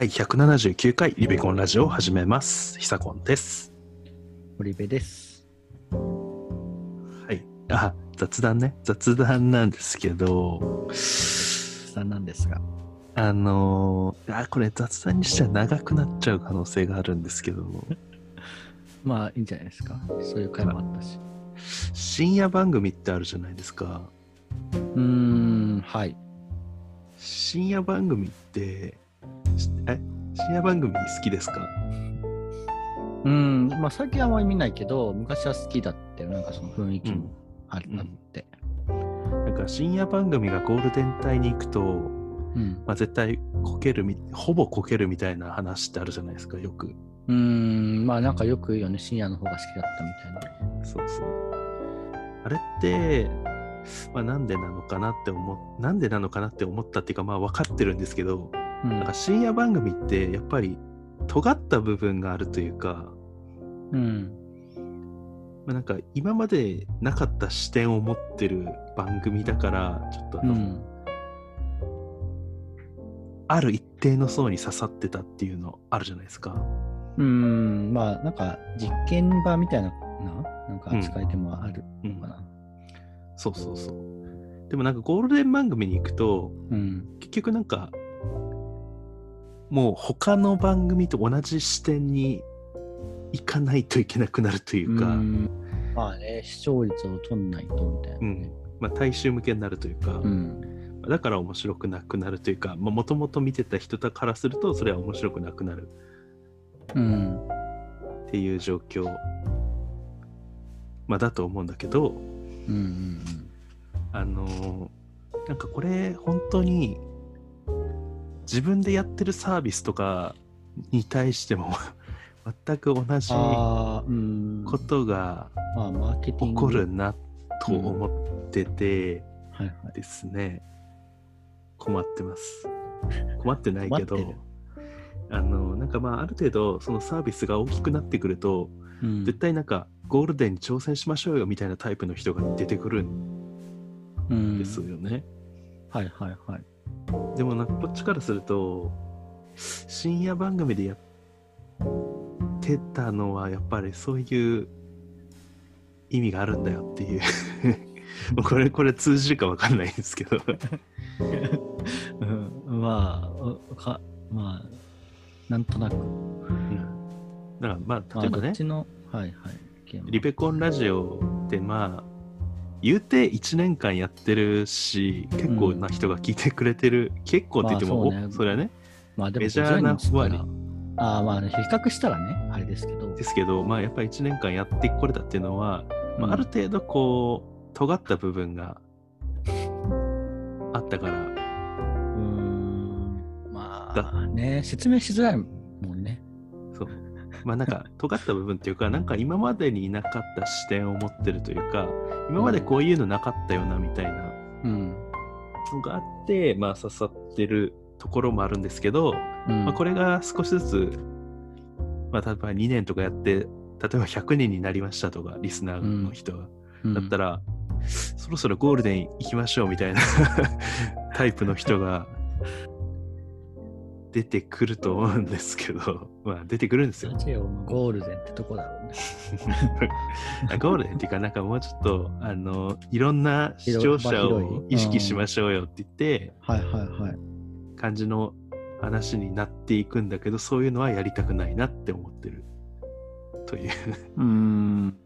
はい、179回リベコンラジオを始めます。ひさこんです。堀部です。はい。あ、雑談ね。雑談なんですけど、さんなんですが。あのーあ、これ雑談にしては長くなっちゃう可能性があるんですけど、まあいいんじゃないですか。そういう回もあったし。深夜番組ってあるじゃないですか。うーん、はい。深夜番組って、しえ？深夜番組好きですか？うーん、まあ最近はあんまり見ないけど、昔は好きだっていう、なんかその雰囲気もあ,、うんあって。なんか深夜番組がゴールデン帯に行くと、うん。まあ、絶対こけるみ、ほぼこけるみたいな話ってあるじゃないですか、よく。うーん、まあなんかよく言うよね、深夜の方が好きだったみたいな。そうそう。あれって、まあ、なんでなのかなって思う、なんでなのかなって思ったっていうか、まあ分かってるんですけど、うんなんか深夜番組ってやっぱり尖った部分があるというか、うん。まあ、なんか今までなかった視点を持ってる番組だから、ちょっとあの、うん。ある一定の層に刺さってたっていうのあるじゃないですか。うーん、まあなんか実験場みたいな、ななんか扱いでもあるうんのかな。そうそうそう。でもなんかゴールデン番組に行くと、うん。結局なんかもう他の番組と同じ視点に行かないといけなくなるというか、うーんまあね、視聴率を取んないとみたいな、うん。ね。まあ、大衆向けになるというか、うん。だから面白くなくなるというか。もともと見てた人からするとそれは面白くなくなる。うん。っていう状況、まあ、だと思うんだけど。うんうん。あのーなんかこれ本当に自分でやってるサービスとかに対しても 全く同じ。ことが起グ。こるなと思ってて。ですね、困ってます困ってないけどあのなんかまあある程度そのサービスが大きくなってくると、うん絶対なんかゴールデンに挑戦しましょうよみたいなタイプの人が出てくるんうんですよね、はいはいはい。でもなんかこっちからすると深夜番組でやってたのはやっぱりそういう意味があるんだよっていう。これこれ通じるかわかんないんですけど。うん、まあうか、まあ、なんとなく。だからまあまあ、例えばねこっちの、はいはい。リベコンラジオってまあ言うて1年間やってるし結構な人が聞いてくれてる、結構って言っても、まあそうね。おそれはね。まあでもメジャーな50人っつったら。割ああまあ、ね、比較したらね、あれですけど。ですけどまあやっぱり1年間やってこれたっていうのは、まあ、ある程度こう尖った部分があったから。うーん。まあね、説明しづらいまあなんか尖った部分っていうかなんか今までになかった視点を持ってるというか今までこういうのなかったよなみたいなうん。のがあってまあ刺さってるところもあるんですけど、うん。まあ、これが少しずつ、まあ、例えば2年とかやって例えば100人になりましたとかリスナーの人が、うん。だったら、そろそろゴールデン行きましょうみたいな タイプの人が出てくると思うんですけど まあ出てくるんですよラジオのゴールデンってとこだろうね。あゴールデンっていうかなんかもうちょっとあのいろんな視聴者を意識しましょうよって言って、はいはいはい。感じの話になっていくんだけどそういうのはやりたくないなって思ってるといううーん。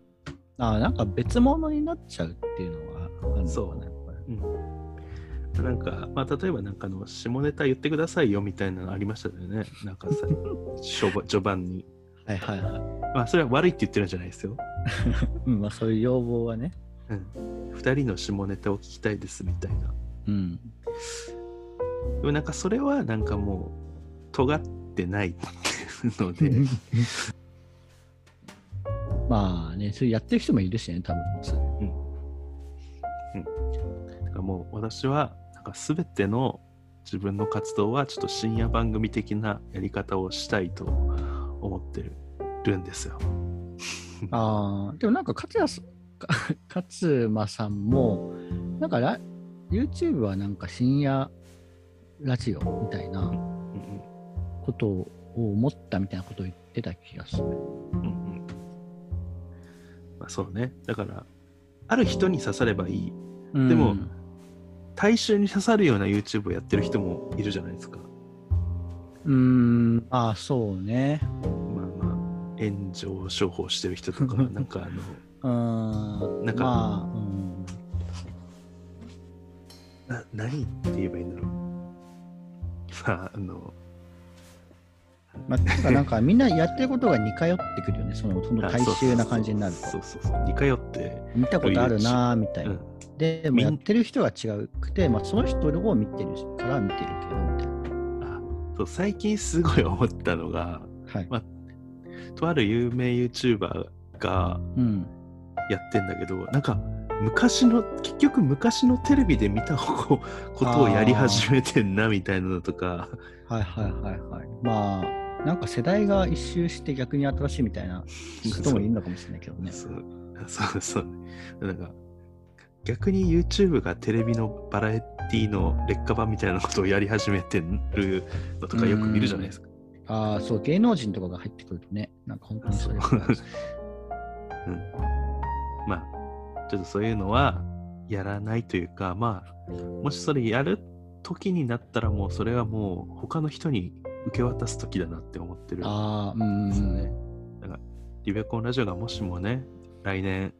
あなんか別物になっちゃうっていうのはあるのかなそううんなんか、まあ、例えばなんかあの下ネタ言ってくださいよみたいなのありましたよね。なんかさ 序盤序盤に。はいはいはい。まあそれは悪いって言ってるんじゃないですよ、うん、まあそういう要望はね。うん、2人の下ネタを聞きたいですみたいな。うん。でもなんかそれはなんかもう尖ってないので。まあね、そうやってる人もいるしね、多分。普通。だからもう私はか全ての自分の活動はちょっと深夜番組的なやり方をしたいと思ってるんですよ。ああ、でもなんか勝也さん、か 勝間さんも、なんかラ YouTube はなんか深夜ラジオみたいなことを思ったみたいなことを言ってた気がする。うんうん。まあそうね。だから、ある人に刺さればいい。でもうん大衆に刺さるような YouTube をやってる人もいるじゃないですか。うーん、まあそうね。まあまあ、炎上商法してる人とか、なんかあの、うーん、なんかまあ、うん、な何って言えばいいんだろう。まあ、あの、まあ、てかなんかみんなやってることが似通ってくるよね、そのそのあ大衆な感じになるとそう。そうそう。似通って、見たことあるなーみたいな。うん。でもやってる人が違うくて、まあ、その人を見てるから見てるけどみたいあそう最近すごい思ったのが、な。はい。まとある有名 YouTuber がうん。やってんだけど、なんか、昔の、結局昔のテレビで見たこことをやり始めてんなみたいなのとか、はいはいはいはい。まあ、なんか世代が一周して逆に新しいみたいな人もいるのかもしれないけどね。そうそうそう。なんか、逆に YouTube がテレビのバラエティの劣化版みたいなことをやり始めてるのとかよく見るじゃないですか。ああ、そう、芸能人とかが入ってくるとね、なんか本当にそれそううん。まあ、ちょっとそういうのはやらないというか、まあ、もしそれやる時になったらもうそれはもう他の人に受け渡す時だなって思ってるんですよね。だから、リベコンラジオがもしもね、来年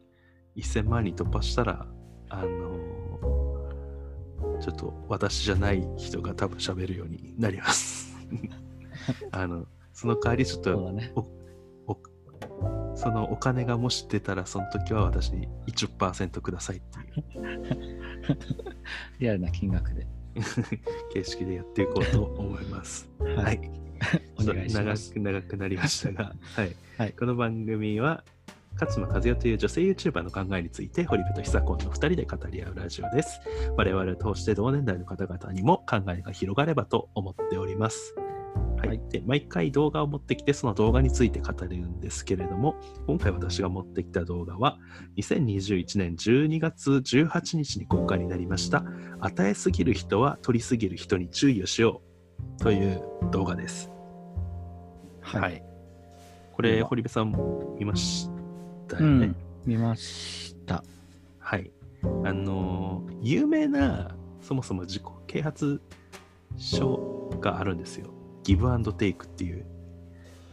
1000万人突破したら、あのちょっと私じゃない人が多分喋るようになります。あの、その代わりちょっとね。おそのお金がもし出たらその時は私に10%くださいっていう リアルな金額で。形式でやっていこうと思います。ははい。お願いします。長く長くなりましたが、はい。はいこの番組は勝間和代という女性 YouTuber の考えについて堀部と久子の2人で語り合うラジオです。我々を通して同年代の方々にも考えが広がればと思っております。はい、毎回動画を持ってきてその動画について語るんですけれども今回私が持ってきた動画は2021年12月18日に公開になりました与えすぎる人は取りすぎる人に注意をしようという動画です。はい。はい。これ、堀部さんも見ましたよね？うん、見ました。はい。あのー有名な、そもそも自己啓発書があるんですよ。ギブアンドテイクっていう、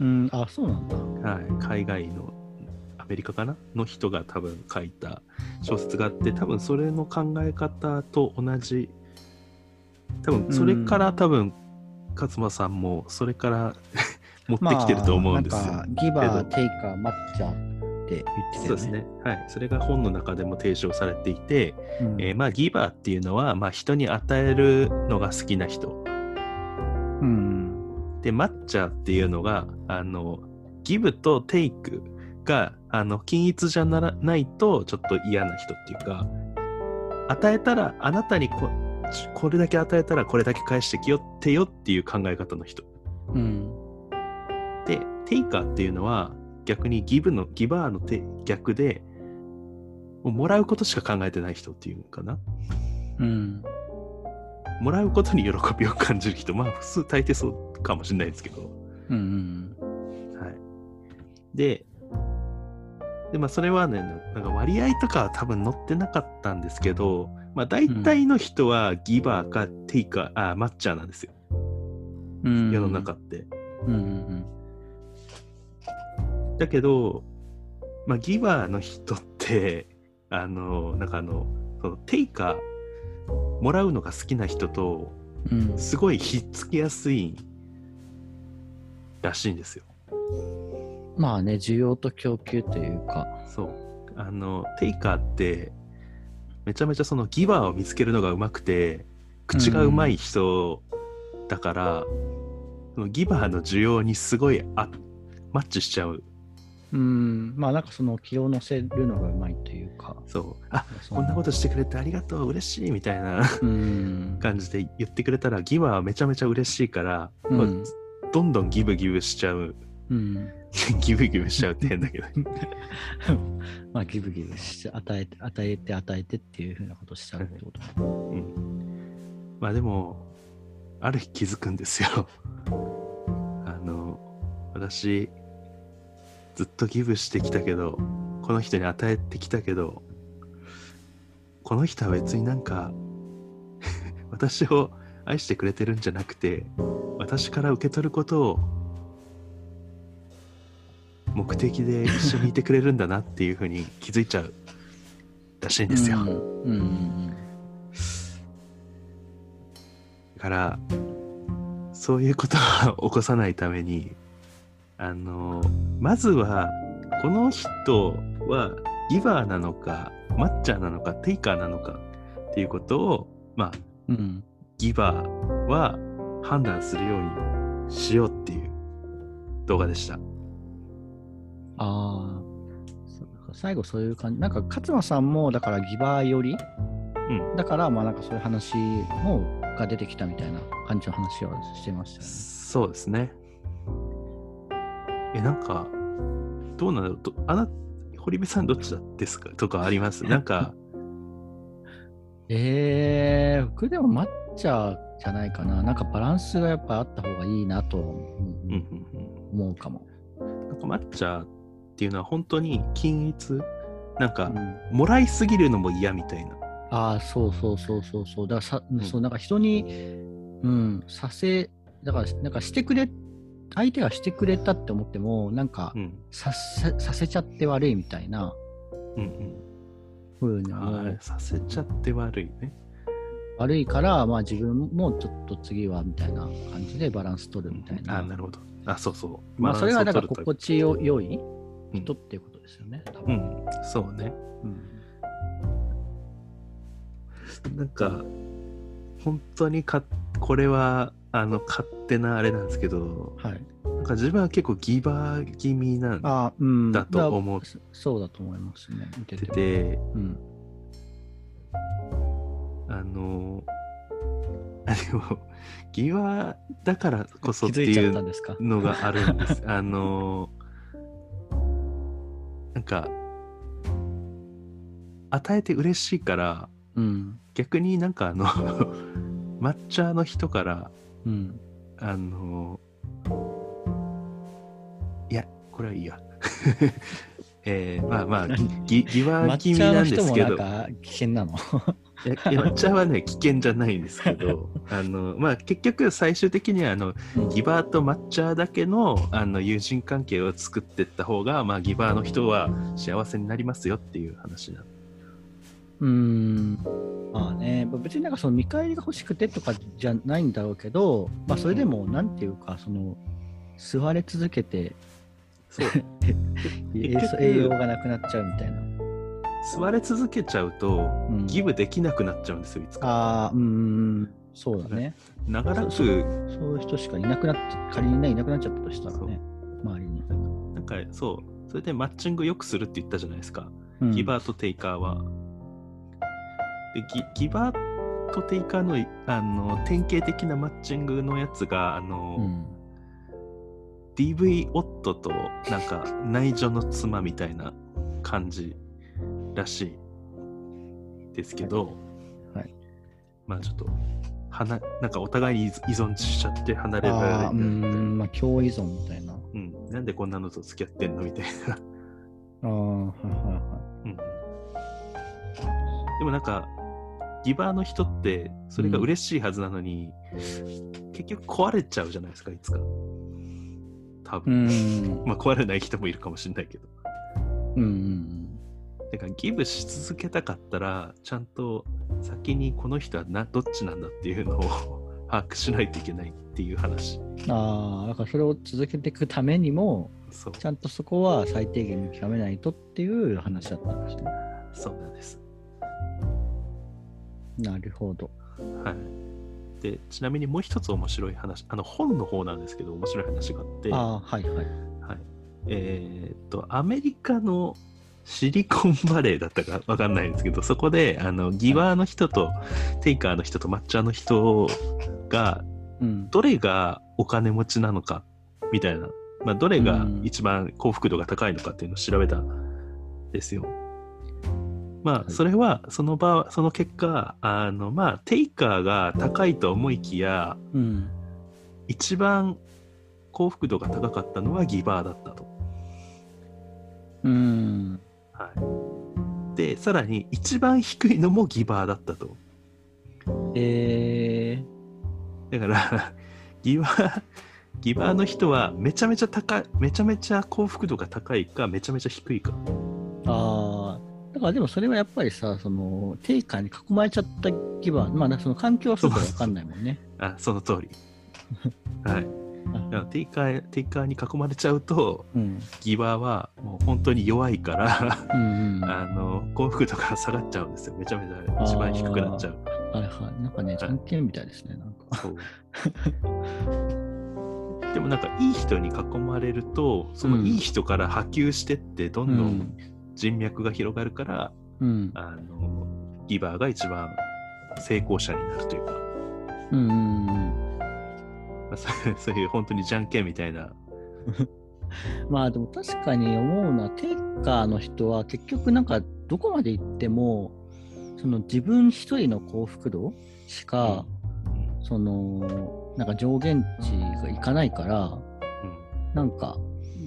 うん、あ、そうなんだ。はい、海外の、アメリカかなの人が多分書いた小説があって、多分それの考え方と同じ、多分それから多分、勝間さんもそれから 持ってきてると思うんですよ。まあ、なんかギバー、テイカー、マッチャーって言ってたよね。そうですね。はい。それが本の中でも提唱されていて、うん。えーまあ、ギバーっていうのは、まあ、人に与えるのが好きな人。うん。で、マッチャーっていうのが、あの、ギブとテイクが、あの、均一じゃならないと、ちょっと嫌な人っていうか、与えたら、あなたにここれだけ与えたらこれだけ返してきよってよっていう考え方の人。うん。で、テイカーっていうのは、逆にギブの、ギバーのて逆で、もうもらうことしか考えてない人っていうのかな。うん。もらうことに喜びを感じる人、まあ普通大抵そうかもしれないですけど。うん。はい。で、でまあそれはね、なんか割合とかは多分載ってなかったんですけど、まあ大体の人はギバーかテイカー、あ、マッチャーなんですよ。うん。世の中って。うん。うん。だけど、まあギバーの人って、あの、なんかあの、そのテイカー、もらうのが好きな人と、うん。すごいひっつきやすいらしいんですよ。まあね、需要と供給というか。そう。あの、テイカーって、めちゃめちゃそのギバーを見つけるのがうまくて、口がうまい人だから、そのギバーの需要にすごいあマッチしちゃう。うん。まあなんかその気を乗せるのがうまいというか。そう。あ、そこんなことしてくれてありがとう、嬉しいみたいなうん。感じで言ってくれたら、ギバーはめちゃめちゃ嬉しいから、うんどんどんギブギブしちゃう。うん。ギブギブしちゃうって変だけど。まあギブギブして、与えて、与えて、与えてっていうふうなことしちゃうってこと。うん。まあでも、ある日気づくんですよ。私、ずっとギブしてきたけど、この人に与えてきたけど、この人は別になんか、私を愛してくれてるんじゃなくて、私から受け取ることを目的で一緒にいてくれるんだなっていうふうに気づいちゃうらしいんですよ。うんうんうんだからそういうことを起こさないためにあのまずはこの人はギバーなのかマッチャーなのかテイカーなのかっていうことをまあうんギバーは判断するようにしようっていう動画でした。ああ。最後そういう感じ。なんか勝間さんもだからギバーより、うんだからまあなんかそういう話もが出てきたみたいな感じの話をしてましたよね。そうですね。え、なんか、どうなのどあな、堀部さんどっちだですか？とかあります？なんか、えー、僕でも抹茶じゃないかな。なんかバランスがやっぱあった方がいいなとうんうん思うかも。うん。なんか抹茶っていうのは本当に均一、なんかう、んもらいすぎるのも嫌みたいな。ああ、そうそうそうそうそう。だからさ、んそう、なんか人に、うん、させ、だから、なんかしてくれ、相手がしてくれたって思っても、なんかう、ん。させさせちゃって悪いみたいなうんうん。風に思うあーさせちゃって悪いね。悪いから、まあ自分もちょっと次はみたいな感じでバランス取るみたいな。あーなるほど。あ、そうそう。まあそれはだから心地よ良いうん人っていうことですよね。多取る分うん、そうね。うんなんか、本当にか、これは、あの、勝手なあれなんですけど、はい。なんか自分は結構ギバー気味なんああ、うん。だと思っだそうだと思いますね。見ててて。て、うん。あの、あでも、ギバーだからこそっていうのがあるんです。あの、なんか、与えて嬉しいから、うん。逆になんかあの、抹茶の人から、うん。あの、いや、これはいいや。えー、まあまあ、ギギギバー抹気味なんですけど人もなん、か危険なの？いやいや抹茶はね、危険じゃないんですけど、あの、まあ結局最終的にはあの、ギバーと抹茶だけのあの友人関係を作っていった方が、まあギバーの人は幸せになりますよっていう話なうーん。まあね、別になんかその見返りが欲しくてとかじゃないんだろうけど、まあそれでも、なんていうか、その、吸われ続けて そう。栄養がなくなっちゃうみたいな。吸われ続けちゃうと、うんギブできなくなっちゃうんですよ、いつか。ああ、うーん、そうだね。長らく、そういう人しかいなくなっ仮にね、いなくなっちゃったとしたらね、周りに。なんかそう、それでマッチングよくするって言ったじゃないですか。うんギバーとテイカーは。でギギバーとテイカーのあの典型的なマッチングのやつが、あの、うん DV 夫となんか内助の妻みたいな感じらしいですけど、はい。まあちょっとはななんかお互いに依存しちゃって離れられないみたいな、ん、まあ、共依存みたいな。うん、なんでこんなのと付き合ってんのみたいな、ああ、はいはいはうん、でもなんかギバーの人ってそれが嬉しいはずなのに、結局壊れちゃうじゃないですかいつか。多い。う分、ん。まあ壊れない人もいるかもしれないけど。うんうんだからギブし続けたかったらちゃんと先にこの人はなどっちなんだっていうのを 把握しないといけないっていう話うん。ああ、だからそれを続けていくためにも、ちゃんとそこは最低限見極めないとっていう話だったんですね。そうなんですなるほど。はいでちなみにもう一つ面白い話あの本の方なんですけど面白い話があってああ、はいはい。はい、えーっとアメリカのシリコンバレーだったかわかんないんですけどそこであのギバーの人とテイカーの人と抹茶の人がうん。どれがお金持ちなのかみたいな、まあ、どれが一番幸福度が高いのかっていうのを調べたんですよ。まあ、はいそれはその場その結果あのまあテイカーが高いと思いきやうん。一番幸福度が高かったのはギバーだったと。うん。はい、で、さらに一番低いのもギバーだったと。えだから、ギバー、ギバーの人はめちゃめちゃ高い、めちゃめちゃ幸福度が高いか、めちゃめちゃ低いか。ー、ああ。だからでもそれはやっぱりさ、その、定価に囲まれちゃったギバー、まあ、その環境はそうかわかんないもんね。あ、その通り。はい。だからテイカー、テイカーに囲まれちゃうと、うん。ギバーはもう本当に弱いから。あの、幸福度が下がっちゃうんですよ。めちゃめちゃ一番低くなっちゃう。はいはい。なんかね、じゃんけんみたいですね、なんか。そう。でもなんかいい人に囲まれると、そのいい人から波及してって、どんどん人脈が広がるから、うん。あの、ギバーが一番成功者になるというか、うんうんうん。まあそういう本当にじゃんけんみたいな。まあでも確かに思うのは、テイカーの人は結局なんかどこまで行っても、その自分一人の幸福度しか、その、なんか上限値がいかないから、うん。なんか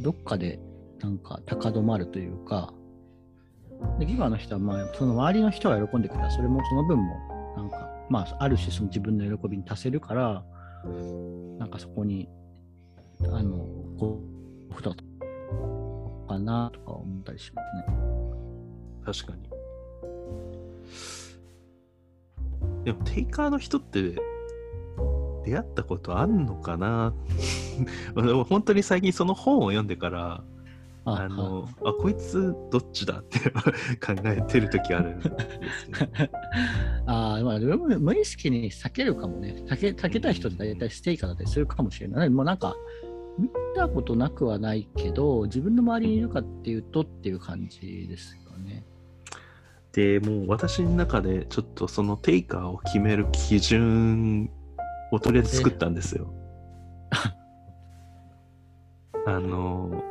どっかでなんか高止まるというか、でギバーの人はまあその周りの人が喜んでくれた。ら、それもその分も、なんか、まあある種その自分の喜びに足せるから、なんかそこに、あの、こう、ふとかなとか思ったりしますね。確かに。でも、テイカーの人って、出会ったことあんのかな？でも本当に最近その本を読んでから、あの、あ、こいつどっちだって 考えてる時あるんですよ。ああ、まあ、でも無意識に避けるかもね。避け避けたい人って大体ステイカーだったりするかもしれない。もうなんか、見たことなくはないけど、自分の周りにいるかっていうとっていう感じですよね。で、もう私の中でちょっとそのテイカーを決める基準をとりあえず作ったんですよ。あの、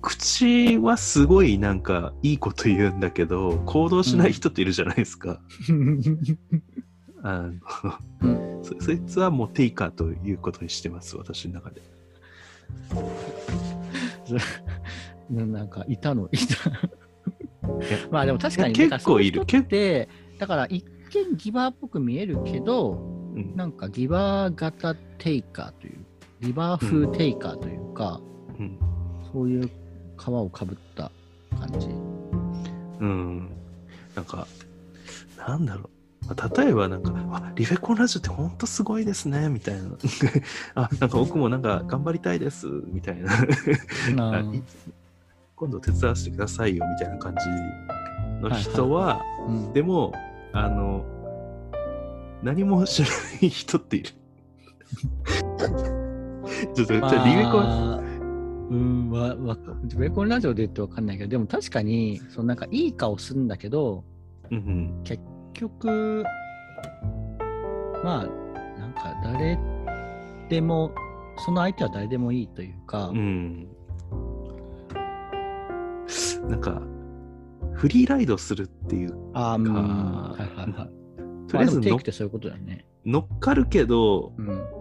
口はすごいなんかいいこと言うんだけど、行動しない人っているじゃないですか。あの、そそいつはもうテイカーということにしてます、私の中で。ななんか、いたの、いた。やまあでも確かに、結構いるだからそうう人って、だから一見ギバーっぽく見えるけど、うん。なんかギバー型テイカーという、ギバー風テイカーというか、うん。そういう皮をかぶった感じ。うん。なんか、なんだろう。まあ例えばなんか、あ、リフェコンラジオって本当すごいですね、みたいな。あ、なんか僕もなんか頑張りたいです、みたいな。今度手伝わせてくださいよ、みたいな感じの人は、うんでも、あの、何も知らない人っている。ちょっと、じゃあリフェコン、まあうん、わ、わ、リベコンラジオで言ってわかんないけど、でも確かに、そのなんかいい顔するんだけど、うんうん、結局、まあ、なんか誰でも、その相手は誰でもいいというか、うん。なんか、フリーライドするっていう、ああ、うん、かはいはいはい。とりあえずのまあでもテイクってそういうことだよね。乗っかるけど、うん。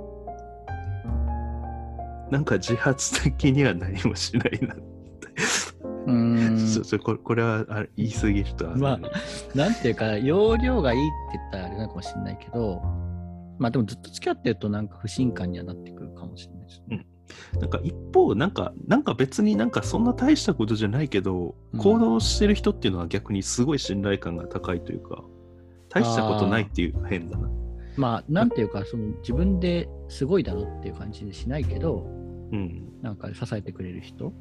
なんか自発的には何もしないな。うーんちょちょこれこれはあれ言い過ぎるとは、まあなんていうか、容量がいいって言ったらあれなのかもしれないけど、まあでもずっと付き合ってるとなんか不信感にはなってくるかもしれないですね。なんか一方、なんか、なんか別になんかそんな大したことじゃないけど、うん行動してる人っていうのは逆にすごい信頼感が高いというか、大したことないっていう変だな。まあなんていうか、その自分ですごいだろっていう感じにしないけど、うん。なんか支えてくれる人？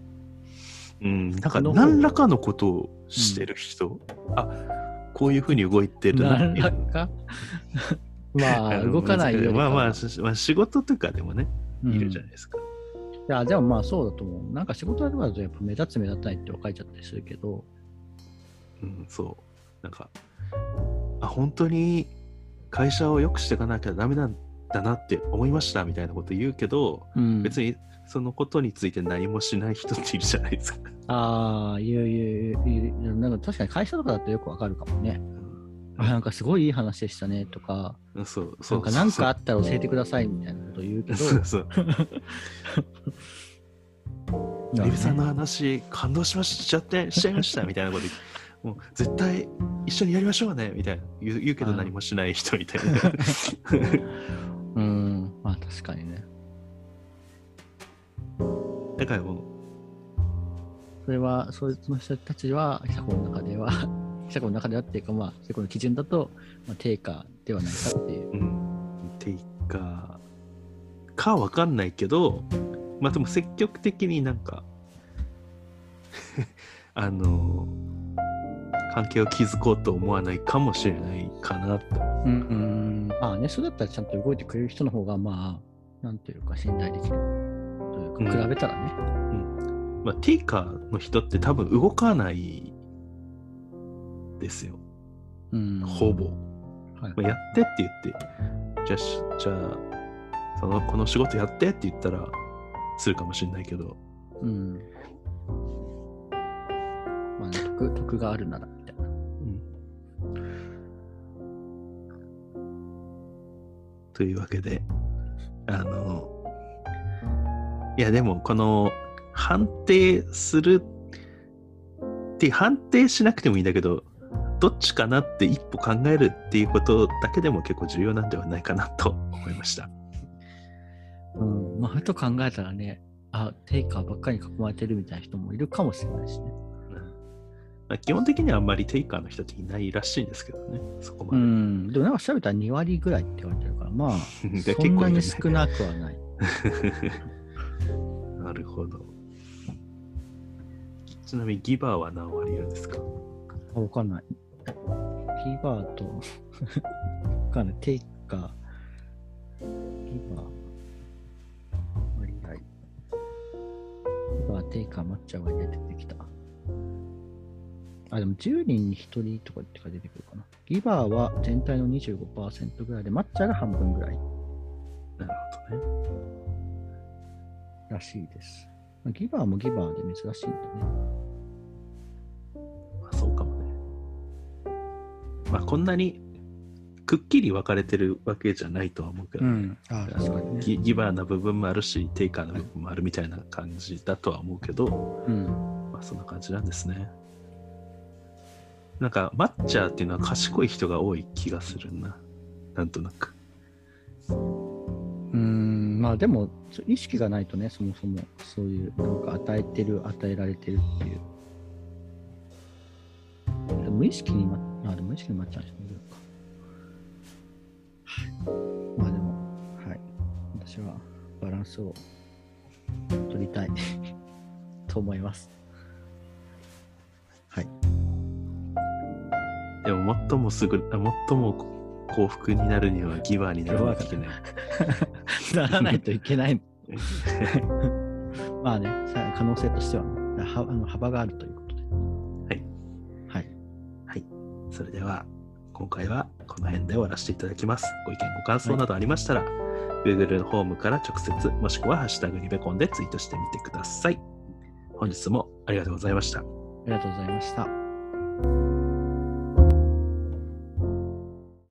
うん。なんか何らかのことをしてる人、あ、こういうふうに動いてるな何らか？まあ、の動かないよりまあまあ、しまあ、仕事とかでもね、うんいるじゃないですか。いや、でもまあそうだと思う。なんか仕事とかだとやっぱ目立つ目立たないって分かれちゃったりするけど、うん、そう。なんか、あ、本当に会社を良くしていかなきゃダメなんだなって思いましたみたいなこと言うけど、うん、別にそのことについて何もしない人っているじゃないですか。ああ、いういういうなんか確かに会社とかだとよくわかるかもね。あなんかすごいいい話でしたねとか、うんそうなそうんか何かあったら教えてくださいみたいなことを言うけど、そうそうまあ エビさんのね話感動しまししちゃってしちゃいましたみたいなこと言って もう絶対一緒にやりましょうねみたいな。言うけど何もしない人みたいな うん、まあ確かにね。だからもそれは、その人たちは、社交の中では、社交の中ではっていうか、まあ、社交の基準だと、まあ、定価ではないかっていう。ううん。ていうかかわかんないけどまあでも積極的になんか あの関係を築こうと思わないかもしれないかなってうん、うん、まあね、そうだったらちゃんと動いてくれる人の方が、まあ、なんていうか、信頼できるというか、うん。比べたらね。まあ、ティーカーの人って多分動かないですよ、うん、ほぼ。はい。まあ、やってって言って、じゃあし、じゃあ、その、この仕事やってって言ったら、するかもしれないけど、うん。まあね、得、得があるなら、というわけで、あの、いや、でも、この、判定するって、判定しなくてもいいんだけど、どっちかなって一歩考えるっていうことだけでも結構重要なんではないかなと思いました。うん。まあ、ふと考えたらね、あ、テイカーばっかりに囲まれてるみたいな人もいるかもしれないしね。まあ基本的にはあんまりテイカーの人っていないらしいんですけどね、そこまで。うん。でもなんか調べたら2割ぐらいって言われてるまあ、でそんなに少なくはない。なるほど。ちなみにギバーは何割いるんですか？あわかんない。キーバーと、わかんない。テイカー、ギバー、割合。ギバー、テイカー、マッチャー割合出てきた。あ、でも10人に1人とかってか出てくるかな。ギバーは全体の25%ぐらいで、マッチャーが半分ぐらいなるほどね。らしいです。まあギバーもギバーで珍しいんだね。まあそうかもね。まあこんなにくっきり分かれてるわけじゃないとは思うけど、ん。ああのギギバーな部分もあるし、テイカーな部分もあるみたいな感じだとは思うけど、うん。まあそんな感じなんですね。なんか、マッチャーっていうのは賢い人が多い気がするな。なんとなく。うん、まあでも、意識がないとね、そもそもそういう、なんか与えてる、与えられてるっていう。で無意識にま、あ、でも無意識にまっちゃう人もいるか。まあでも、はい。私はバランスを取りたい と思います。はい。でも、最もすぐ、あ最も幸福になるにはギバーにならなきゃいけない。ならないといけない。まあね、さ可能性としてはね、はあの幅があるということで。はい。はい。はい。それでは、今回はこの辺で終わらせていただきます。ご意見、ご感想などありましたら、Google のホームから直接、もしくはハッシュタグリベコンでツイートしてみてください。本日もありがとうございました。ありがとうございました。